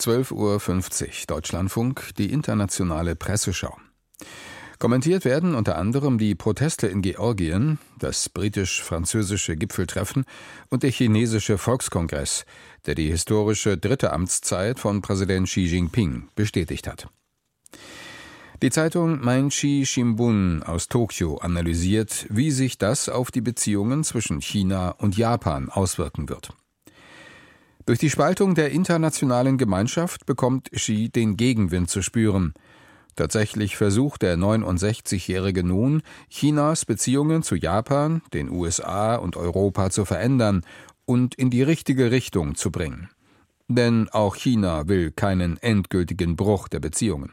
12.50 Uhr Deutschlandfunk, die internationale Presseschau. Kommentiert werden unter anderem die Proteste in Georgien, das britisch-französische Gipfeltreffen und der chinesische Volkskongress, der die historische dritte Amtszeit von Präsident Xi Jinping bestätigt hat. Die Zeitung Mainichi Shimbun aus Tokio analysiert, wie sich das auf die Beziehungen zwischen China und Japan auswirken wird. Durch die Spaltung der internationalen Gemeinschaft bekommt Xi den Gegenwind zu spüren – Tatsächlich versucht der 69-Jährige nun, Chinas Beziehungen zu Japan, den USA und Europa zu verändern und in die richtige Richtung zu bringen. Denn auch China will keinen endgültigen Bruch der Beziehungen.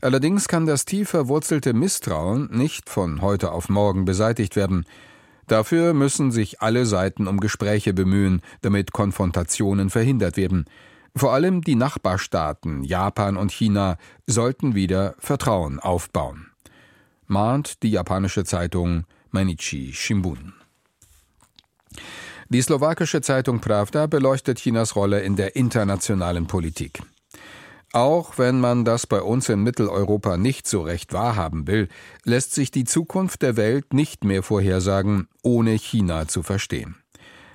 Allerdings kann das tief verwurzelte Misstrauen nicht von heute auf morgen beseitigt werden. Dafür müssen sich alle Seiten um Gespräche bemühen, damit Konfrontationen verhindert werden. Vor allem die Nachbarstaaten Japan und China sollten wieder Vertrauen aufbauen. Mahnt die japanische Zeitung Mainichi Shimbun. Die slowakische Zeitung Pravda beleuchtet Chinas Rolle in der internationalen Politik. Auch wenn man das bei uns in Mitteleuropa nicht so recht wahrhaben will, lässt sich die Zukunft der Welt nicht mehr vorhersagen, ohne China zu verstehen.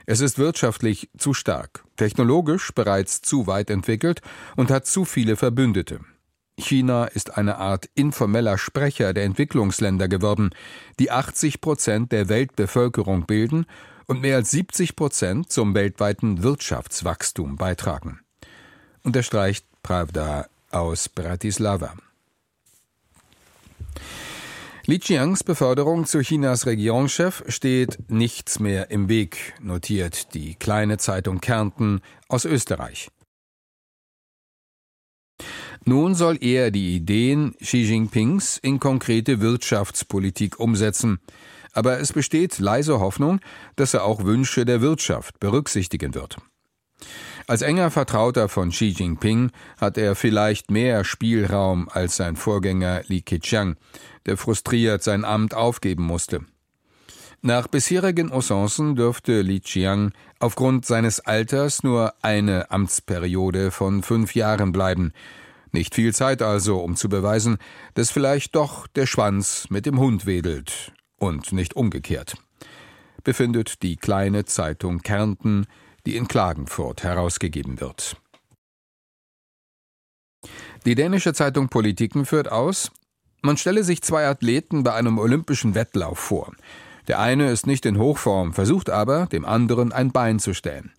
Es ist wirtschaftlich zu stark, technologisch bereits zu weit entwickelt und hat zu viele Verbündete. China ist eine Art informeller Sprecher der Entwicklungsländer geworden, die 80 Prozent der Weltbevölkerung bilden und mehr als 70 Prozent zum weltweiten Wirtschaftswachstum beitragen. Unterstreicht Pravda aus Bratislava. Li Qiangs Beförderung zu Chinas Regierungschef steht nichts mehr im Weg, notiert die kleine Zeitung Kärnten aus Österreich. Nun soll er die Ideen Xi Jinpings in konkrete Wirtschaftspolitik umsetzen. Aber es besteht leise Hoffnung, dass er auch Wünsche der Wirtschaft berücksichtigen wird. Als enger Vertrauter von Xi Jinping hat er vielleicht mehr Spielraum als sein Vorgänger Li Keqiang, der frustriert sein Amt aufgeben musste. Nach bisherigen Usancen dürfte Li Qiang aufgrund seines Alters nur eine Amtsperiode von fünf Jahren bleiben. Nicht viel Zeit also, um zu beweisen, dass vielleicht doch der Schwanz mit dem Hund wedelt und nicht umgekehrt. Befindet die kleine Zeitung Kärnten, die in Klagenfurt herausgegeben wird. Die dänische Zeitung Politiken führt aus, man stelle sich zwei Athleten bei einem olympischen Wettlauf vor. Der eine ist nicht in Hochform, versucht aber, dem anderen ein Bein zu stellen.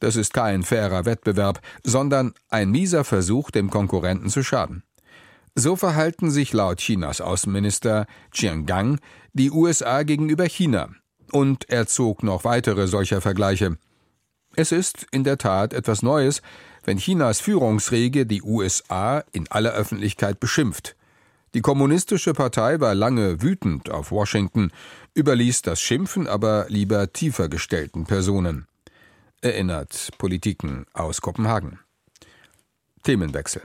Das ist kein fairer Wettbewerb, sondern ein mieser Versuch, dem Konkurrenten zu schaden. So verhalten sich laut Chinas Außenminister Chiang die USA gegenüber China. Und er zog noch weitere solcher Vergleiche. Es ist in der Tat etwas Neues, wenn Chinas Führungsriege die USA in aller Öffentlichkeit beschimpft. Die Kommunistische Partei war lange wütend auf Washington, überließ das Schimpfen aber lieber tiefer gestellten Personen. Erinnert Politiken aus Kopenhagen. Themenwechsel.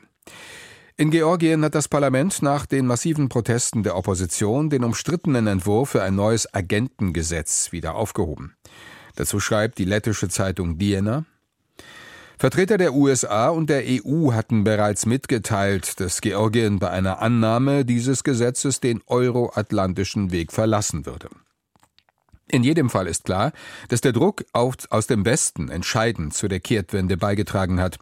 In Georgien hat das Parlament nach den massiven Protesten der Opposition den umstrittenen Entwurf für ein neues Agentengesetz wieder aufgehoben. Dazu schreibt die lettische Zeitung Diena. Vertreter der USA und der EU hatten bereits mitgeteilt, dass Georgien bei einer Annahme dieses Gesetzes den euroatlantischen Weg verlassen würde. In jedem Fall ist klar, dass der Druck aus dem Westen entscheidend zu der Kehrtwende beigetragen hat.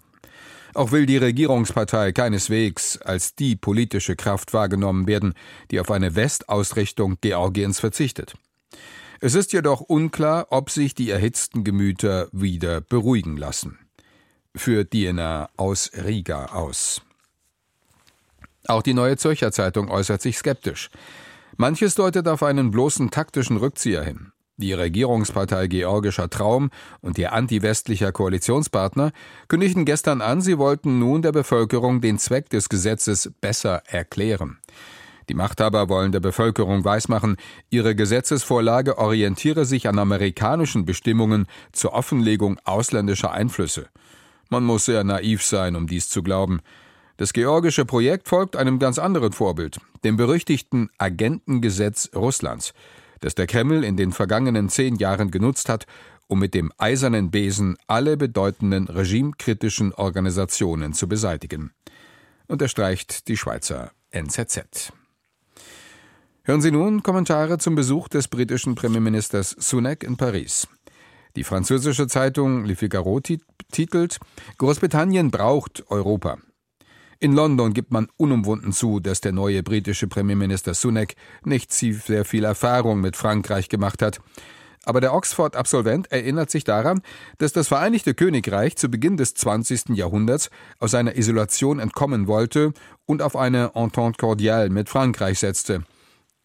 Auch will die Regierungspartei keineswegs als die politische Kraft wahrgenommen werden, die auf eine Westausrichtung Georgiens verzichtet. Es ist jedoch unklar, ob sich die erhitzten Gemüter wieder beruhigen lassen. Für Diena aus Riga aus. Auch die Neue Zürcher Zeitung äußert sich skeptisch. Manches deutet auf einen bloßen taktischen Rückzieher hin. Die Regierungspartei Georgischer Traum und ihr anti-westlicher Koalitionspartner kündigten gestern an, sie wollten nun der Bevölkerung den Zweck des Gesetzes besser erklären. Die Machthaber wollen der Bevölkerung weismachen, ihre Gesetzesvorlage orientiere sich an amerikanischen Bestimmungen zur Offenlegung ausländischer Einflüsse. Man muss sehr naiv sein, um dies zu glauben. Das georgische Projekt folgt einem ganz anderen Vorbild, dem berüchtigten Agentengesetz Russlands, das der Kreml in den vergangenen zehn Jahren genutzt hat, um mit dem eisernen Besen alle bedeutenden regimekritischen Organisationen zu beseitigen. Unterstreicht die Schweizer NZZ. Hören Sie nun Kommentare zum Besuch des britischen Premierministers Sunak in Paris. Die französische Zeitung Le Figaro titelt Großbritannien braucht Europa. In London gibt man unumwunden zu, dass der neue britische Premierminister Sunak nicht sehr viel Erfahrung mit Frankreich gemacht hat. Aber der Oxford-Absolvent erinnert sich daran, dass das Vereinigte Königreich zu Beginn des 20. Jahrhunderts aus seiner Isolation entkommen wollte und auf eine Entente cordiale mit Frankreich setzte.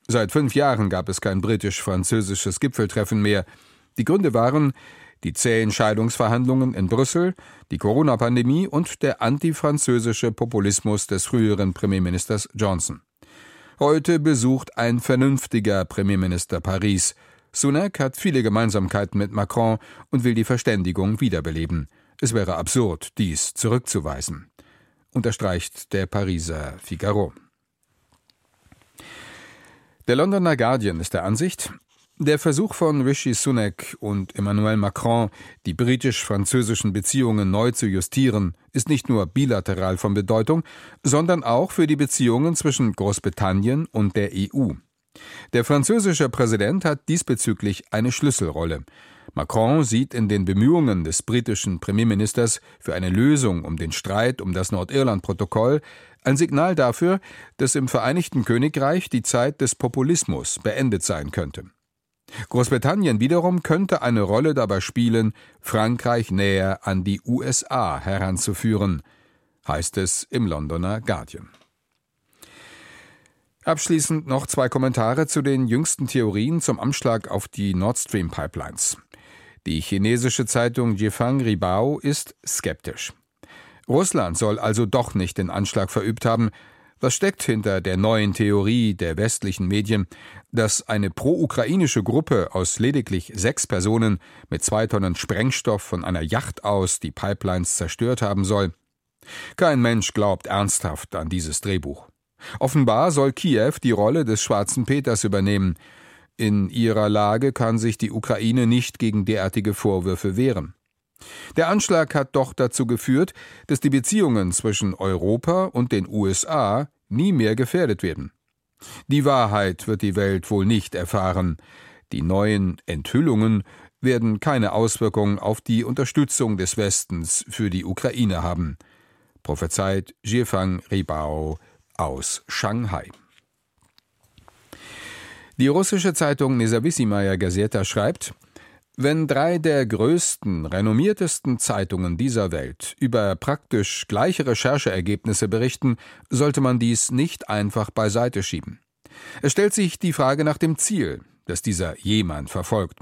Seit fünf Jahren gab es kein britisch-französisches Gipfeltreffen mehr. Die Gründe waren die zähen Scheidungsverhandlungen in Brüssel, die Corona-Pandemie und der antifranzösische Populismus des früheren Premierministers Johnson. Heute besucht ein vernünftiger Premierminister Paris. Sunak hat viele Gemeinsamkeiten mit Macron und will die Verständigung wiederbeleben. Es wäre absurd, dies zurückzuweisen, unterstreicht der Pariser Figaro. Der Londoner Guardian ist der Ansicht, der Versuch von Rishi Sunak und Emmanuel Macron, die britisch-französischen Beziehungen neu zu justieren, ist nicht nur bilateral von Bedeutung, sondern auch für die Beziehungen zwischen Großbritannien und der EU. Der französische Präsident hat diesbezüglich eine Schlüsselrolle. Macron sieht in den Bemühungen des britischen Premierministers für eine Lösung um den Streit um das Nordirland-Protokoll ein Signal dafür, dass im Vereinigten Königreich die Zeit des Populismus beendet sein könnte. Großbritannien wiederum könnte eine Rolle dabei spielen, Frankreich näher an die USA heranzuführen, heißt es im Londoner Guardian. Abschließend noch zwei Kommentare zu den jüngsten Theorien zum Anschlag auf die Nord Stream Pipelines. Die chinesische Zeitung Jifang Ribao ist skeptisch. Russland soll also doch nicht den Anschlag verübt haben, was steckt hinter der neuen Theorie der westlichen Medien, dass eine pro-ukrainische Gruppe aus lediglich sechs Personen mit zwei Tonnen Sprengstoff von einer Yacht aus die Pipelines zerstört haben soll? Kein Mensch glaubt ernsthaft an dieses Drehbuch. Offenbar soll Kiew die Rolle des Schwarzen Peters übernehmen. In ihrer Lage kann sich die Ukraine nicht gegen derartige Vorwürfe wehren. Der Anschlag hat doch dazu geführt, dass die Beziehungen zwischen Europa und den USA nie mehr gefährdet werden. Die Wahrheit wird die Welt wohl nicht erfahren. Die neuen Enthüllungen werden keine Auswirkungen auf die Unterstützung des Westens für die Ukraine haben, prophezeit Jiefang Ribao aus Shanghai. Die russische Zeitung Nezawissimaya Gazeta schreibt, wenn drei der größten, renommiertesten Zeitungen dieser Welt über praktisch gleiche Rechercheergebnisse berichten, sollte man dies nicht einfach beiseite schieben. Es stellt sich die Frage nach dem Ziel, das dieser jemand verfolgt.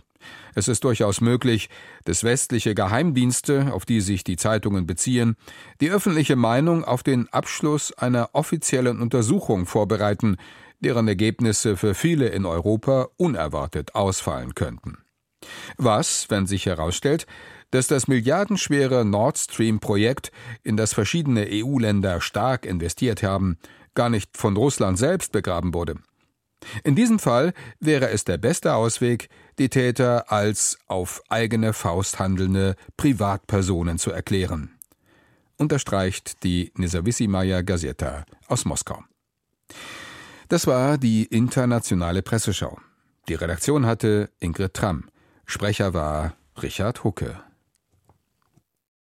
Es ist durchaus möglich, dass westliche Geheimdienste, auf die sich die Zeitungen beziehen, die öffentliche Meinung auf den Abschluss einer offiziellen Untersuchung vorbereiten, deren Ergebnisse für viele in Europa unerwartet ausfallen könnten. Was, wenn sich herausstellt, dass das milliardenschwere Nord Stream-Projekt, in das verschiedene EU-Länder stark investiert haben, gar nicht von Russland selbst begraben wurde? In diesem Fall wäre es der beste Ausweg, die Täter als auf eigene Faust handelnde Privatpersonen zu erklären. Unterstreicht die Nezawissimaya Gazeta aus Moskau. Das war die internationale Presseschau. Die Redaktion hatte Ingrid Tramm. Sprecher war Richard Hucke.